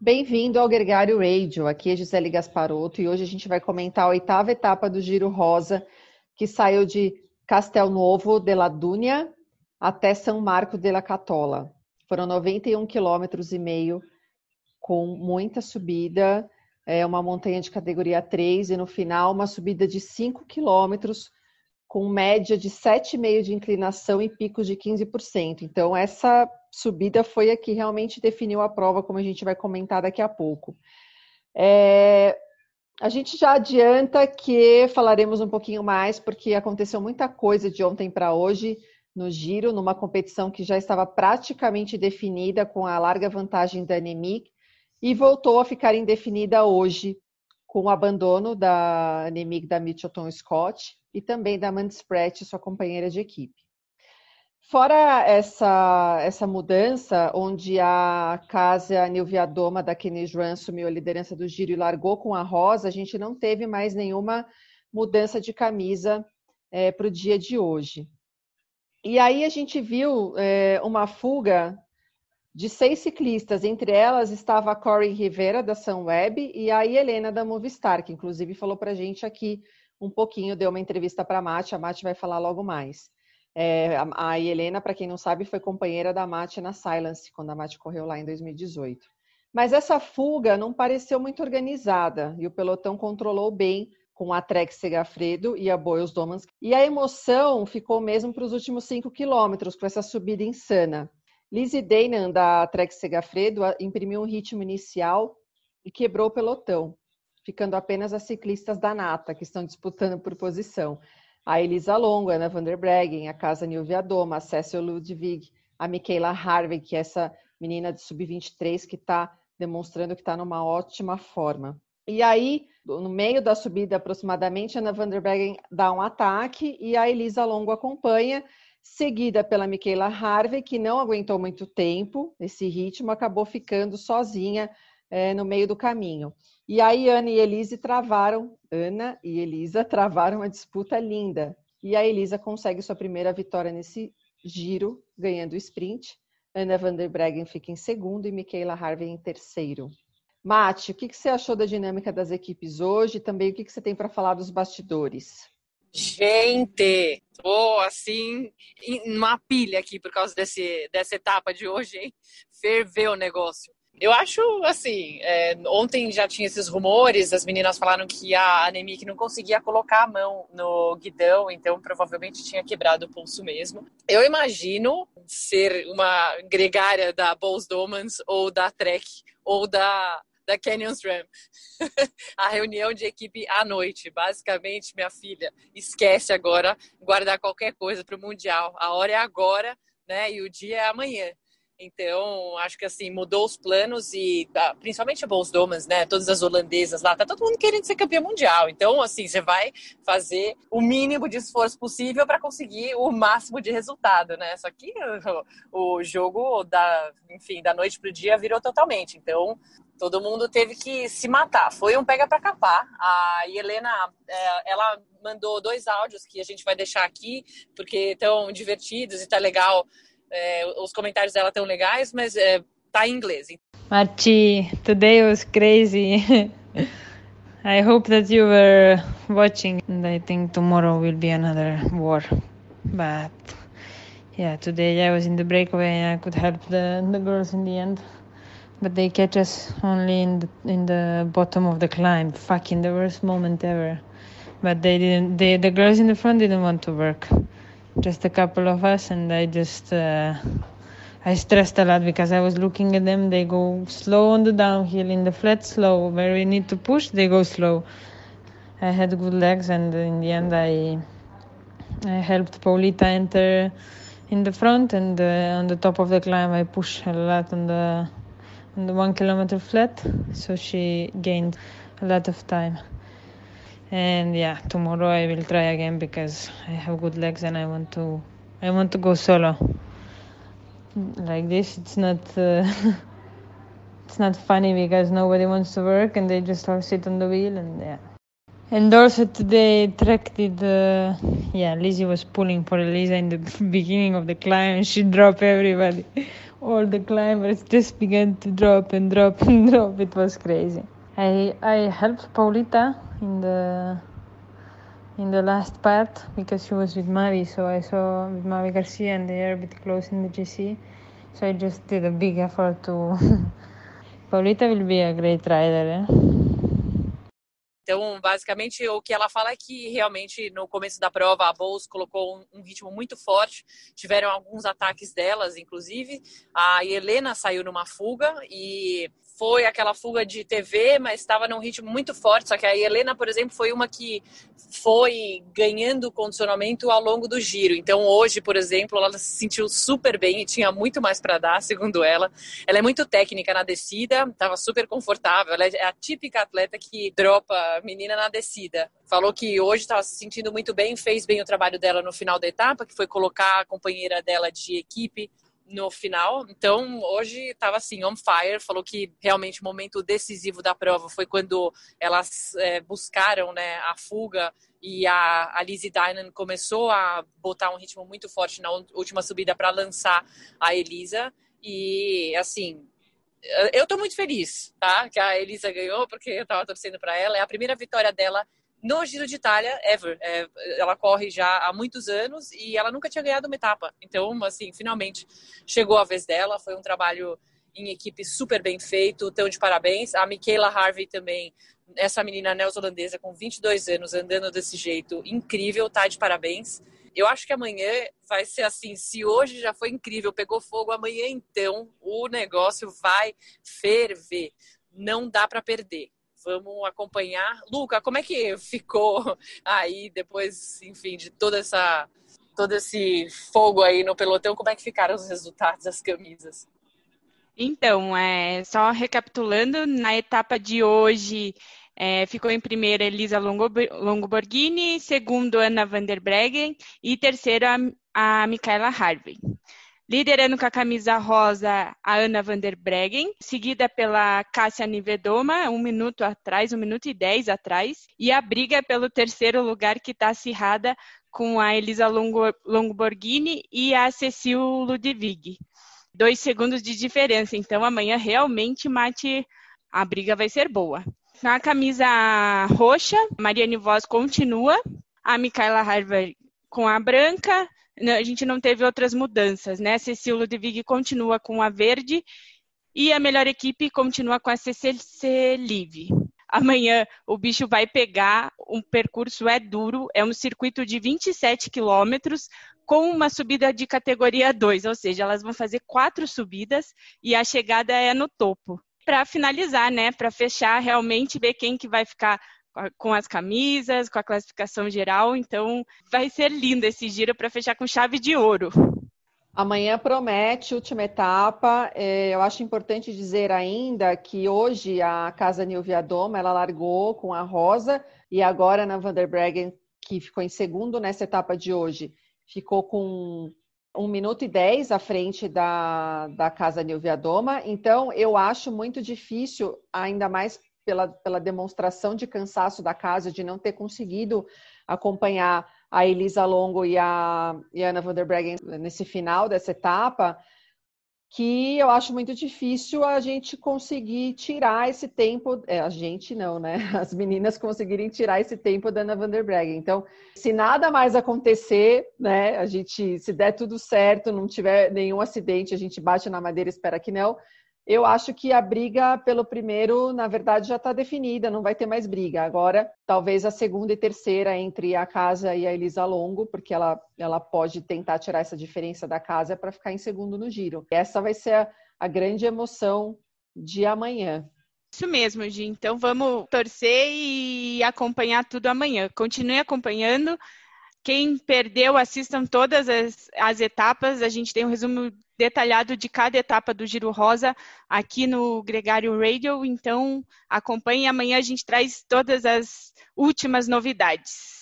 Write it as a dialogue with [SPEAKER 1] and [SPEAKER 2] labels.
[SPEAKER 1] Bem-vindo ao Gregário Radio. Aqui é Gisele Gasparotto e hoje a gente vai comentar a oitava etapa do Giro Rosa, que saiu de Castel Novo de la Dúnia até São Marco de la Catola. Foram 91 quilômetros e meio com muita subida, é uma montanha de categoria 3 e no final uma subida de 5 quilômetros com média de 7,5 de inclinação e picos de 15%. Então essa subida foi a que realmente definiu a prova, como a gente vai comentar daqui a pouco. É, a gente já adianta que falaremos um pouquinho mais, porque aconteceu muita coisa de ontem para hoje no giro, numa competição que já estava praticamente definida com a larga vantagem da Anemic, e voltou a ficar indefinida hoje com o abandono da Anemic da Mitchelton Scott e também da Mandy Spratt, sua companheira de equipe. Fora essa, essa mudança, onde a Casa Nilviadoma da Kenny Run assumiu a liderança do giro e largou com a Rosa, a gente não teve mais nenhuma mudança de camisa é, para o dia de hoje. E aí a gente viu é, uma fuga de seis ciclistas, entre elas estava a Corey Rivera, da Sunweb, e a Helena, da Movistar, que inclusive falou para a gente aqui um pouquinho, deu uma entrevista para a Mate, a Mate vai falar logo mais. É, a, Helena, para quem não sabe, foi companheira da Mate na Silence, quando a Mate correu lá em 2018. Mas essa fuga não pareceu muito organizada, e o pelotão controlou bem com a Trek Segafredo e a Boyles Domans. E a emoção ficou mesmo para os últimos cinco quilômetros, com essa subida insana. Lizzie Daynan, da Trek Segafredo, imprimiu um ritmo inicial e quebrou o pelotão, ficando apenas as ciclistas da Nata, que estão disputando por posição. A Elisa Longo, Ana van der Breggen, a Casa Nilvia Doma, a Cecil Ludwig, a Michaela Harvey, que é essa menina de sub-23 que está demonstrando que está numa ótima forma. E aí, no meio da subida aproximadamente, a Ana van der Breggen dá um ataque e a Elisa Longo acompanha seguida pela Michaela Harvey, que não aguentou muito tempo esse ritmo, acabou ficando sozinha é, no meio do caminho. E aí Ana e Elise travaram, Ana e Elisa travaram uma disputa linda. E a Elisa consegue sua primeira vitória nesse giro, ganhando o sprint. Ana van der Breggen fica em segundo e Michaela Harvey em terceiro. Mate, o que você achou da dinâmica das equipes hoje? Também o que você tem para falar dos bastidores?
[SPEAKER 2] Gente, tô assim, numa pilha aqui por causa desse, dessa etapa de hoje, hein? Ferveu o negócio. Eu acho, assim, é, ontem já tinha esses rumores, as meninas falaram que a Anemic não conseguia colocar a mão no guidão, então provavelmente tinha quebrado o pulso mesmo. Eu imagino ser uma gregária da Bulls Domans ou da Trek ou da da Canyon SRAM. a reunião de equipe à noite. Basicamente, minha filha, esquece agora guardar qualquer coisa para o Mundial. A hora é agora, né? E o dia é amanhã. Então, acho que assim, mudou os planos e ah, principalmente a Bols Domans, né? Todas as holandesas lá, tá todo mundo querendo ser campeã mundial. Então, assim, você vai fazer o mínimo de esforço possível para conseguir o máximo de resultado, né? Só que o, o jogo da, enfim, da noite pro dia virou totalmente. Então, todo mundo teve que se matar. Foi um pega para capar. A Helena, é, ela mandou dois áudios que a gente vai deixar aqui, porque estão divertidos e tá legal é, os comentários dela tão legais, mas é, tá em inglês.
[SPEAKER 3] Marti, today was crazy. I hope that you were watching, and I think tomorrow will be another war. But yeah, today I was in the breakaway and I could help the, the girls in the end. But they catch us only in the, in the bottom of the climb, fucking the worst moment ever. But they didn't. They, the girls in the front didn't want to work just a couple of us, and I just uh, I stressed a lot because I was looking at them. They go slow on the downhill, in the flat slow. Where we need to push, they go slow. I had good legs, and in the end, I I helped Paulita enter in the front, and uh, on the top of the climb, I pushed a lot on the on the one kilometer flat, so she gained a lot of time and yeah tomorrow i will try again because i have good legs and i want to i want to go solo like this it's not uh, it's not funny because nobody wants to work and they just all sit on the wheel and yeah and also today Trek did uh, yeah Lizzie was pulling for Elisa in the beginning of the climb and she dropped everybody all the climbers just began to drop and drop and drop. It was crazy. I I helped Paulita in the in the last part because she was with Mavi, so I saw with Mavi Garcia and they are a bit close in the GC. So I just did a big effort to. Paulita will be a great rider. Eh?
[SPEAKER 2] Então, basicamente, o que ela fala é que realmente no começo da prova a Bowles colocou um, um, ritmo muito forte, tiveram alguns ataques delas, inclusive. A Helena saiu numa fuga e foi aquela fuga de TV, mas estava num ritmo muito forte. Só que a Helena, por exemplo, foi uma que foi ganhando condicionamento ao longo do giro. Então, hoje, por exemplo, ela se sentiu super bem e tinha muito mais para dar, segundo ela. Ela é muito técnica na descida, estava super confortável. Ela é a típica atleta que dropa menina na descida. Falou que hoje estava se sentindo muito bem, fez bem o trabalho dela no final da etapa, que foi colocar a companheira dela de equipe no final. Então, hoje estava assim, on fire. Falou que realmente o momento decisivo da prova foi quando elas é, buscaram né, a fuga e a, a Lizzie Dynan começou a botar um ritmo muito forte na última subida para lançar a Elisa. E, assim, eu estou muito feliz, tá? Que a Elisa ganhou, porque eu estava torcendo para ela. É a primeira vitória dela no Giro de Itália, ever. É, ela corre já há muitos anos e ela nunca tinha ganhado uma etapa. Então, assim, finalmente chegou a vez dela. Foi um trabalho em equipe super bem feito. Então, de parabéns. A Michaela Harvey também, essa menina neozelandesa com 22 anos, andando desse jeito, incrível, tá de parabéns. Eu acho que amanhã vai ser assim. Se hoje já foi incrível, pegou fogo, amanhã então o negócio vai ferver. Não dá para perder vamos acompanhar. Luca, como é que ficou aí depois, enfim, de toda essa todo esse fogo aí no pelotão, como é que ficaram os resultados das camisas?
[SPEAKER 4] Então, é, só recapitulando, na etapa de hoje é, ficou em primeira Elisa Longoborghini, segundo Ana van der Breggen e terceiro a, a Michaela Harvey. Liderando com a camisa rosa a Ana van der Breggen, seguida pela Cássia Nivedoma, um minuto atrás, um minuto e dez atrás. E a briga pelo terceiro lugar que está acirrada com a Elisa Longoborghini e a Cecil Ludwig. Dois segundos de diferença, então amanhã realmente mate, a briga vai ser boa. Na camisa roxa, Mariane Voss continua, a Michaela Harvard com a branca, a gente não teve outras mudanças, né? Cecil Ludwig continua com a verde e a melhor equipe continua com a CCC Live. Amanhã o bicho vai pegar, o percurso é duro, é um circuito de 27 quilômetros com uma subida de categoria 2, ou seja, elas vão fazer quatro subidas e a chegada é no topo. Para finalizar, né, para fechar, realmente ver quem que vai ficar com as camisas, com a classificação geral. Então, vai ser lindo esse giro para fechar com chave de ouro.
[SPEAKER 1] Amanhã promete, última etapa. É, eu acho importante dizer ainda que hoje a Casa Nilviadoma ela largou com a Rosa e agora na Vanderbreggen, que ficou em segundo nessa etapa de hoje, ficou com um minuto e dez à frente da, da Casa Nilviadoma. Então, eu acho muito difícil, ainda mais pela, pela demonstração de cansaço da casa, de não ter conseguido acompanhar a Elisa Longo e a, e a Ana van der Breggen nesse final dessa etapa, que eu acho muito difícil a gente conseguir tirar esse tempo, é, a gente não, né? As meninas conseguirem tirar esse tempo da Ana van der Breggen. Então, se nada mais acontecer, né, a gente, se der tudo certo, não tiver nenhum acidente, a gente bate na madeira, espera que não, eu acho que a briga pelo primeiro, na verdade, já está definida, não vai ter mais briga. Agora, talvez a segunda e terceira entre a casa e a Elisa Longo, porque ela, ela pode tentar tirar essa diferença da casa para ficar em segundo no giro. Essa vai ser a, a grande emoção de amanhã.
[SPEAKER 4] Isso mesmo, Gi. Então vamos torcer e acompanhar tudo amanhã. Continue acompanhando. Quem perdeu, assistam todas as, as etapas. A gente tem um resumo detalhado de cada etapa do Giro Rosa aqui no Gregário Radio. Então, acompanhe. Amanhã a gente traz todas as últimas novidades.